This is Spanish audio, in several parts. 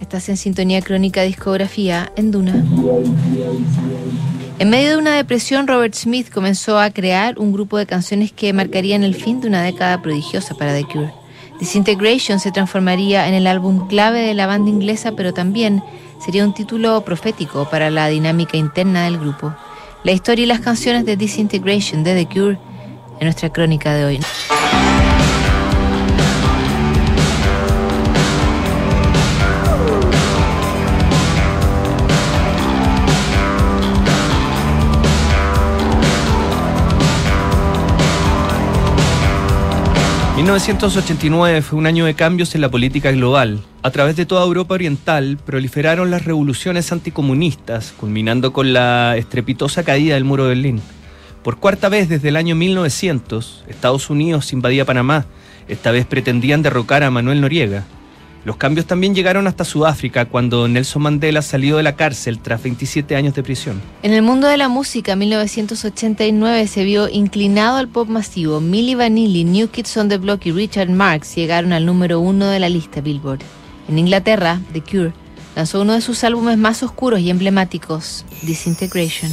Estás en sintonía crónica discografía en Duna. En medio de una depresión, Robert Smith comenzó a crear un grupo de canciones que marcarían el fin de una década prodigiosa para The Cure. Disintegration se transformaría en el álbum clave de la banda inglesa, pero también sería un título profético para la dinámica interna del grupo. La historia y las canciones de Disintegration de The Cure en nuestra crónica de hoy. 1989 fue un año de cambios en la política global. A través de toda Europa Oriental proliferaron las revoluciones anticomunistas, culminando con la estrepitosa caída del muro de Berlín. Por cuarta vez desde el año 1900, Estados Unidos invadía Panamá. Esta vez pretendían derrocar a Manuel Noriega. Los cambios también llegaron hasta Sudáfrica cuando Nelson Mandela salió de la cárcel tras 27 años de prisión. En el mundo de la música, 1989 se vio inclinado al pop masivo. Milli Vanilli, New Kids on the Block y Richard Marx llegaron al número uno de la lista Billboard. En Inglaterra, The Cure lanzó uno de sus álbumes más oscuros y emblemáticos, Disintegration.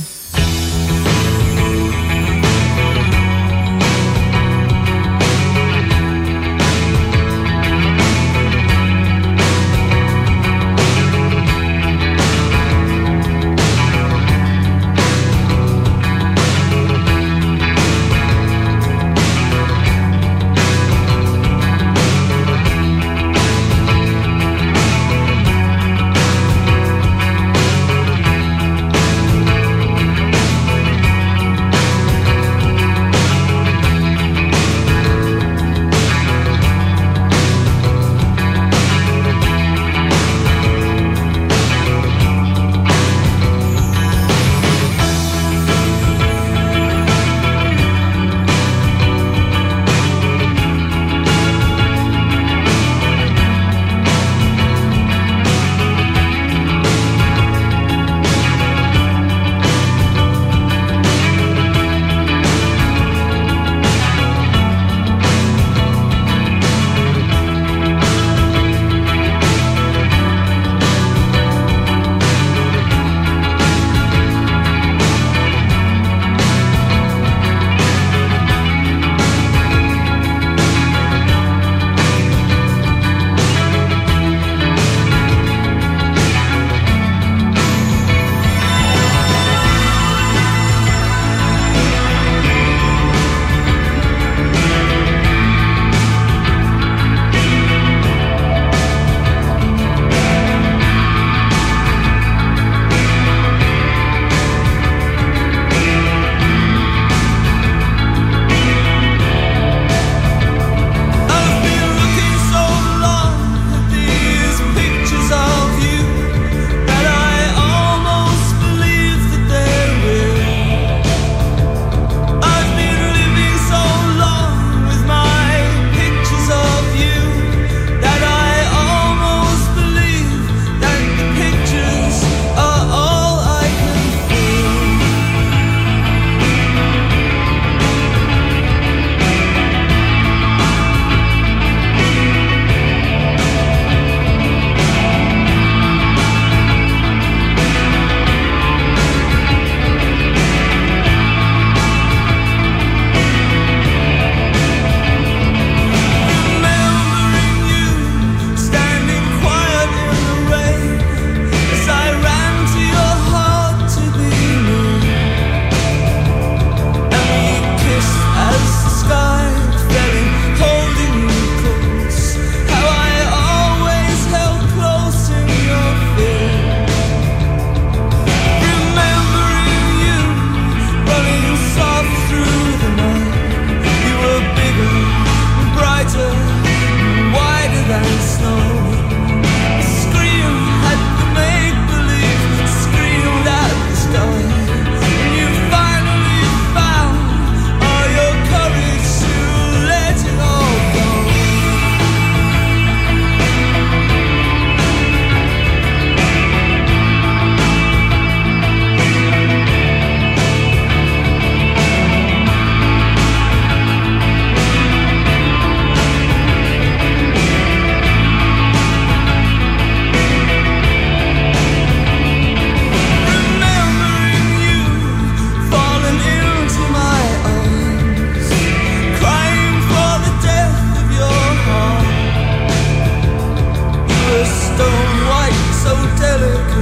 angelic.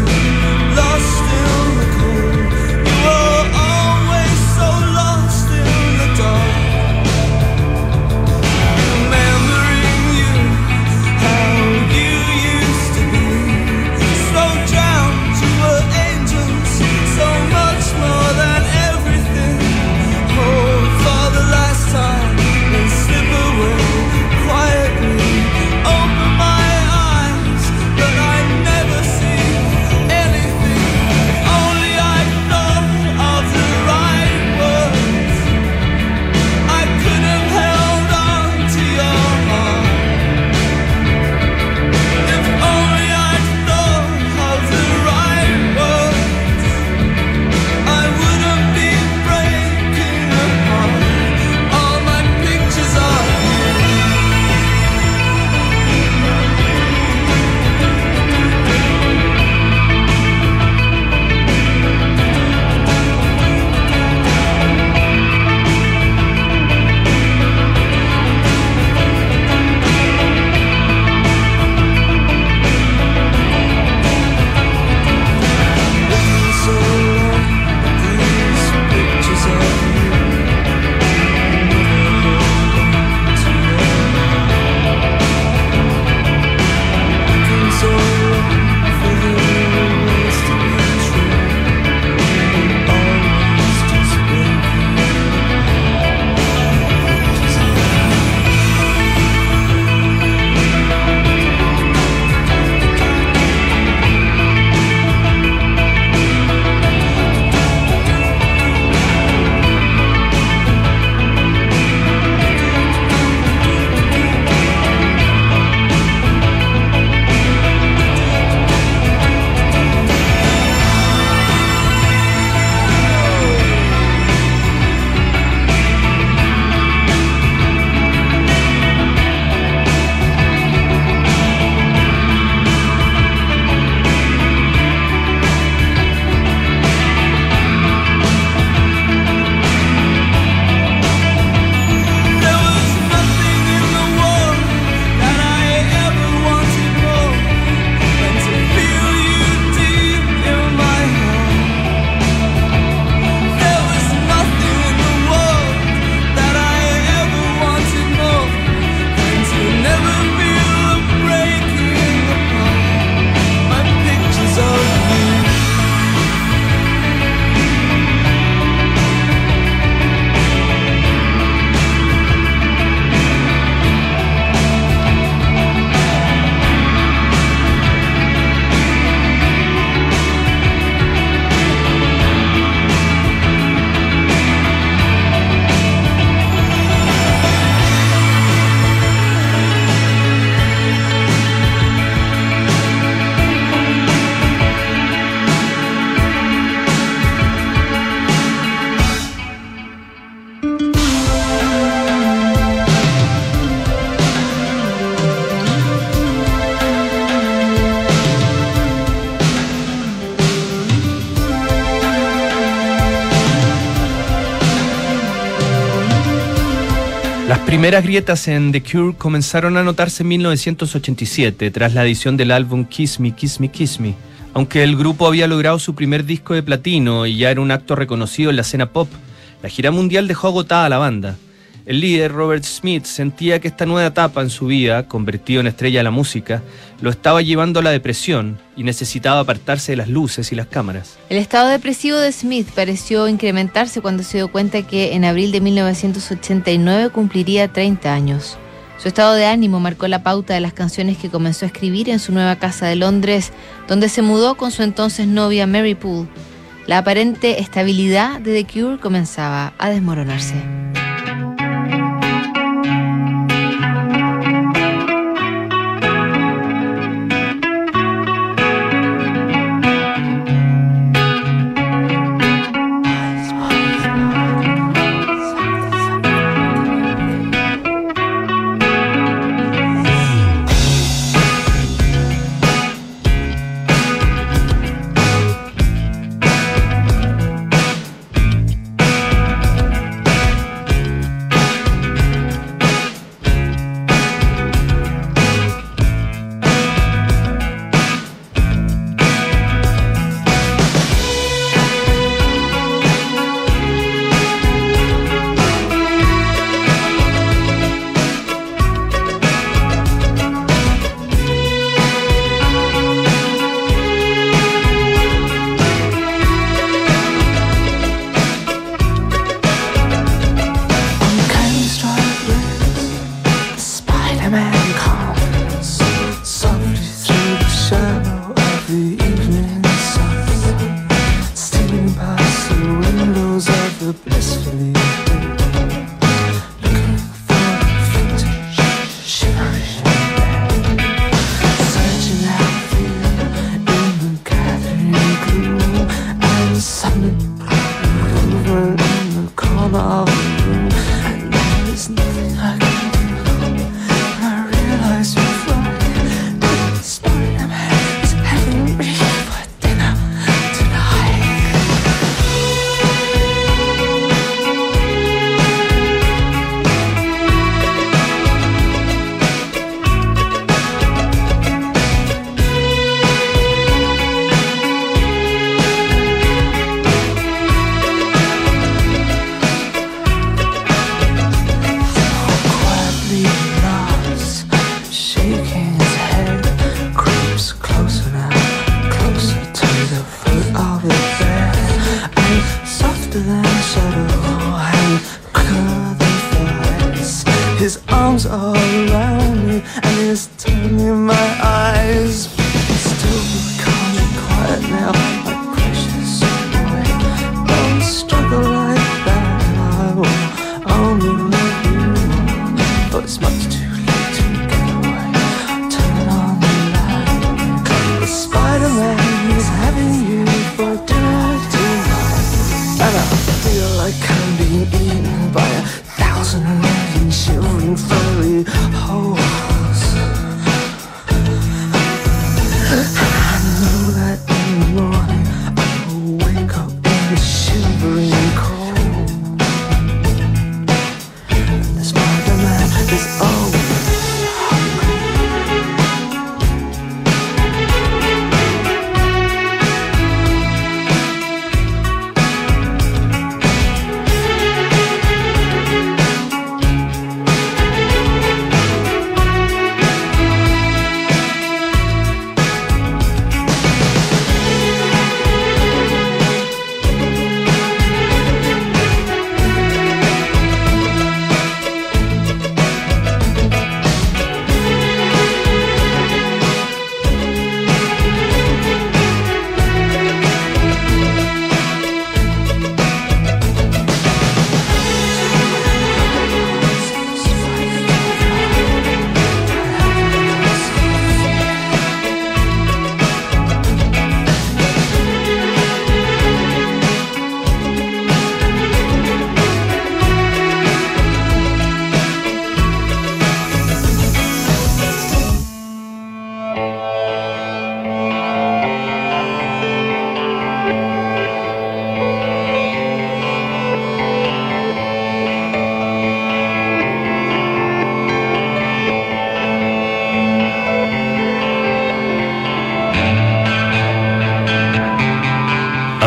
Primeras grietas en The Cure comenzaron a notarse en 1987, tras la edición del álbum Kiss Me, Kiss Me, Kiss Me. Aunque el grupo había logrado su primer disco de platino y ya era un acto reconocido en la escena pop, la gira mundial dejó agotada a la banda. El líder, Robert Smith, sentía que esta nueva etapa en su vida, convertido en estrella de la música, lo estaba llevando a la depresión y necesitaba apartarse de las luces y las cámaras. El estado depresivo de Smith pareció incrementarse cuando se dio cuenta que en abril de 1989 cumpliría 30 años. Su estado de ánimo marcó la pauta de las canciones que comenzó a escribir en su nueva casa de Londres, donde se mudó con su entonces novia Mary Poole. La aparente estabilidad de The Cure comenzaba a desmoronarse.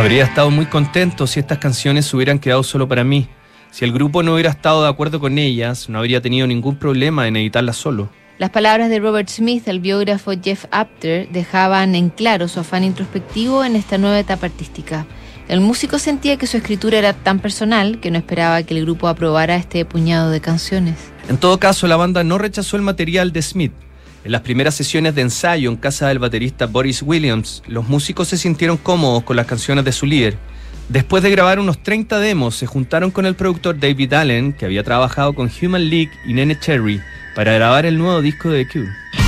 Habría estado muy contento si estas canciones hubieran quedado solo para mí. Si el grupo no hubiera estado de acuerdo con ellas, no habría tenido ningún problema en editarlas solo. Las palabras de Robert Smith, el biógrafo Jeff Apter, dejaban en claro su afán introspectivo en esta nueva etapa artística. El músico sentía que su escritura era tan personal que no esperaba que el grupo aprobara este puñado de canciones. En todo caso, la banda no rechazó el material de Smith. En las primeras sesiones de ensayo en casa del baterista Boris Williams, los músicos se sintieron cómodos con las canciones de su líder. Después de grabar unos 30 demos, se juntaron con el productor David Allen, que había trabajado con Human League y Nene Cherry, para grabar el nuevo disco de The Cure.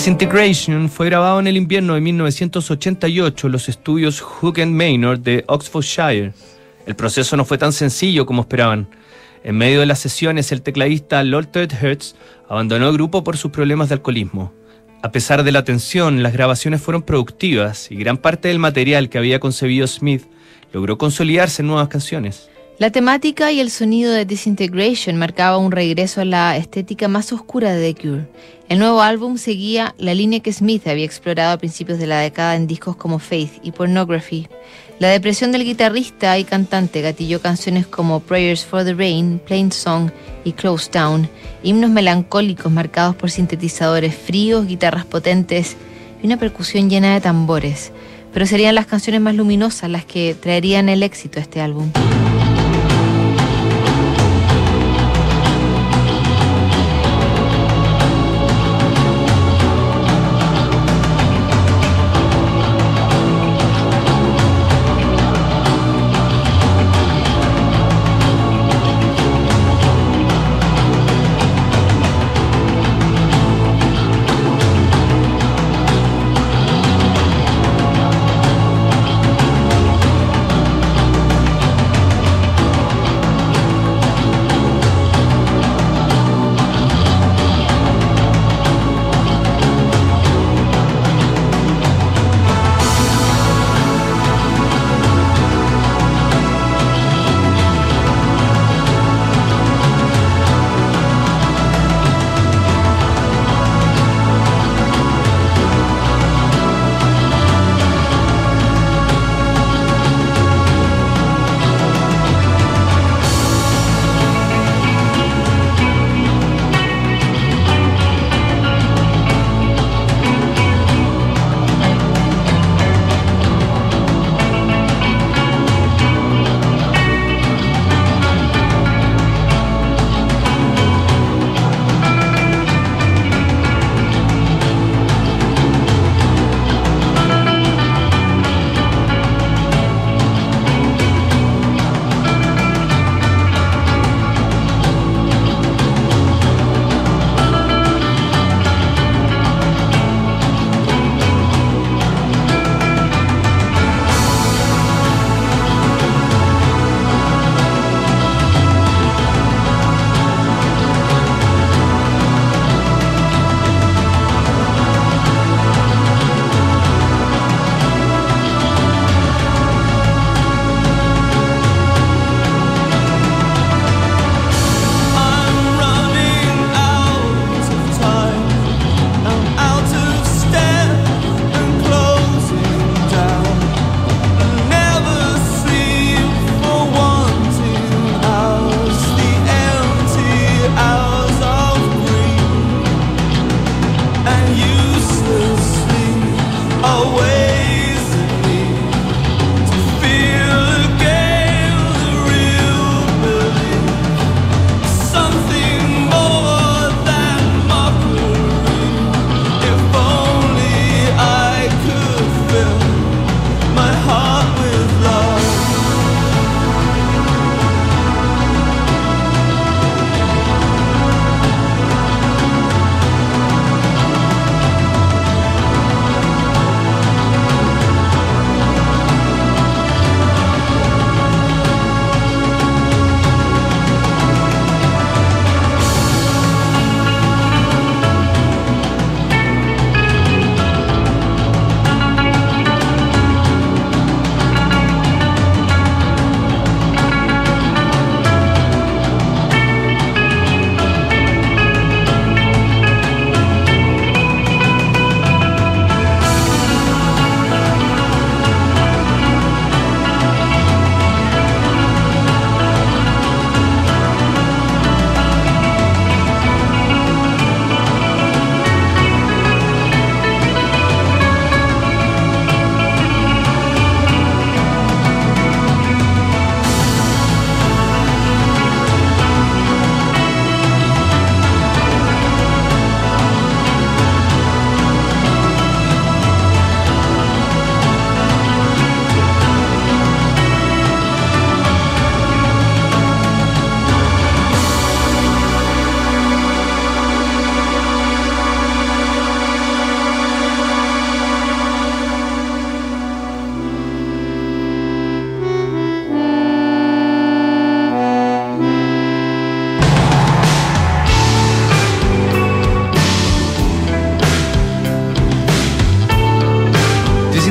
Disintegration fue grabado en el invierno de 1988 en los estudios Hook and Maynard de Oxfordshire. El proceso no fue tan sencillo como esperaban. En medio de las sesiones, el tecladista Lolted Hertz abandonó el grupo por sus problemas de alcoholismo. A pesar de la tensión, las grabaciones fueron productivas y gran parte del material que había concebido Smith logró consolidarse en nuevas canciones. La temática y el sonido de Disintegration marcaba un regreso a la estética más oscura de The Cure. El nuevo álbum seguía la línea que Smith había explorado a principios de la década en discos como Faith y Pornography. La depresión del guitarrista y cantante gatilló canciones como Prayers for the Rain, Plain Song y Close Down, himnos melancólicos marcados por sintetizadores fríos, guitarras potentes y una percusión llena de tambores. Pero serían las canciones más luminosas las que traerían el éxito a este álbum. my heart.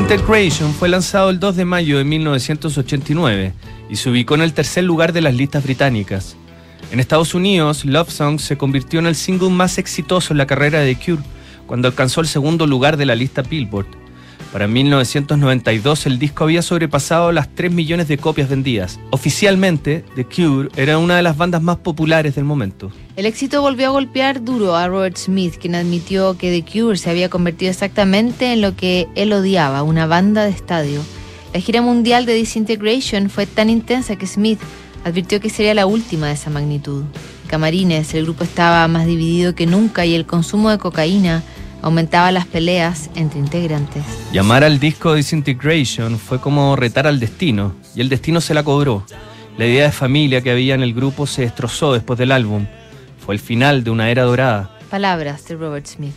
Disintegration fue lanzado el 2 de mayo de 1989 y se ubicó en el tercer lugar de las listas británicas. En Estados Unidos, Love Song se convirtió en el single más exitoso en la carrera de Cure, cuando alcanzó el segundo lugar de la lista Billboard. Para 1992 el disco había sobrepasado las 3 millones de copias vendidas. Oficialmente, The Cure era una de las bandas más populares del momento. El éxito volvió a golpear duro a Robert Smith, quien admitió que The Cure se había convertido exactamente en lo que él odiaba, una banda de estadio. La gira mundial de Disintegration fue tan intensa que Smith advirtió que sería la última de esa magnitud. Camarines, el grupo estaba más dividido que nunca y el consumo de cocaína aumentaba las peleas entre integrantes. Llamar al disco Disintegration fue como retar al destino, y el destino se la cobró. La idea de familia que había en el grupo se destrozó después del álbum. Fue el final de una era dorada. Palabras de Robert Smith.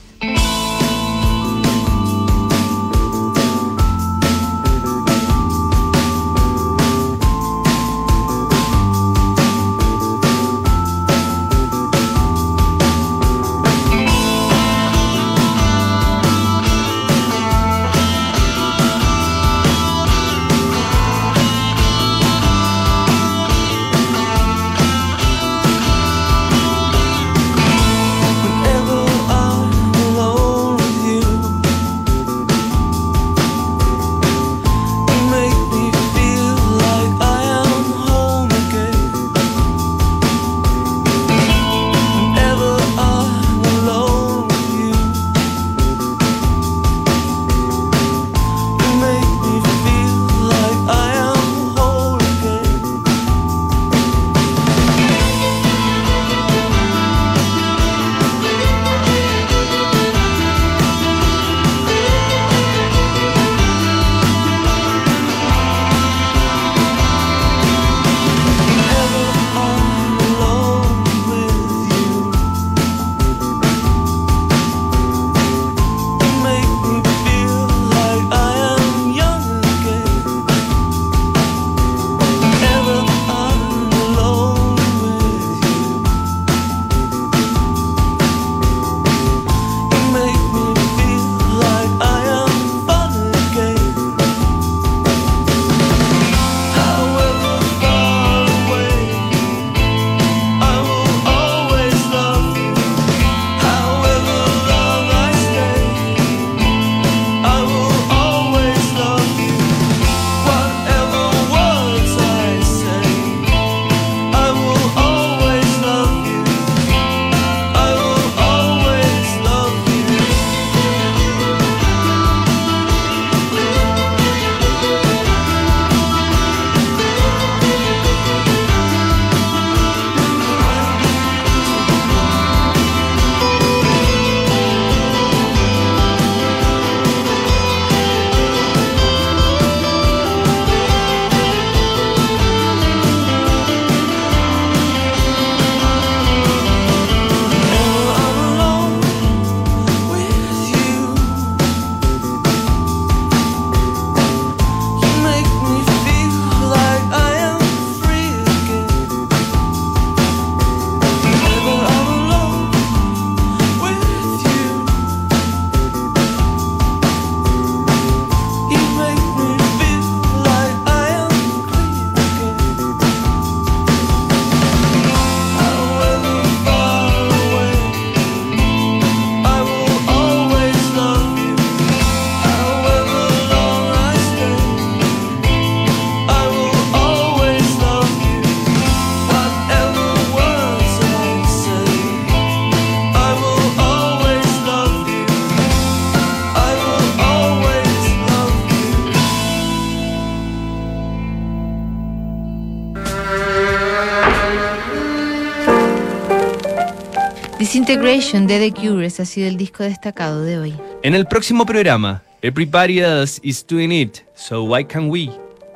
Disintegration de The Cure ha sido el disco destacado de hoy. En el próximo programa, Everybody Else is Doing It, So Why Can't We?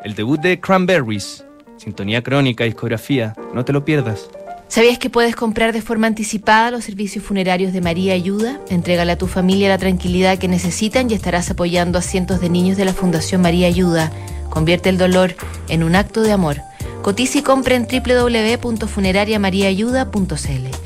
El debut de Cranberries. Sintonía crónica, discografía, no te lo pierdas. ¿Sabías que puedes comprar de forma anticipada los servicios funerarios de María Ayuda? Entrégale a tu familia la tranquilidad que necesitan y estarás apoyando a cientos de niños de la Fundación María Ayuda. Convierte el dolor en un acto de amor. Cotiza y compra en www.funerariamariaayuda.cl.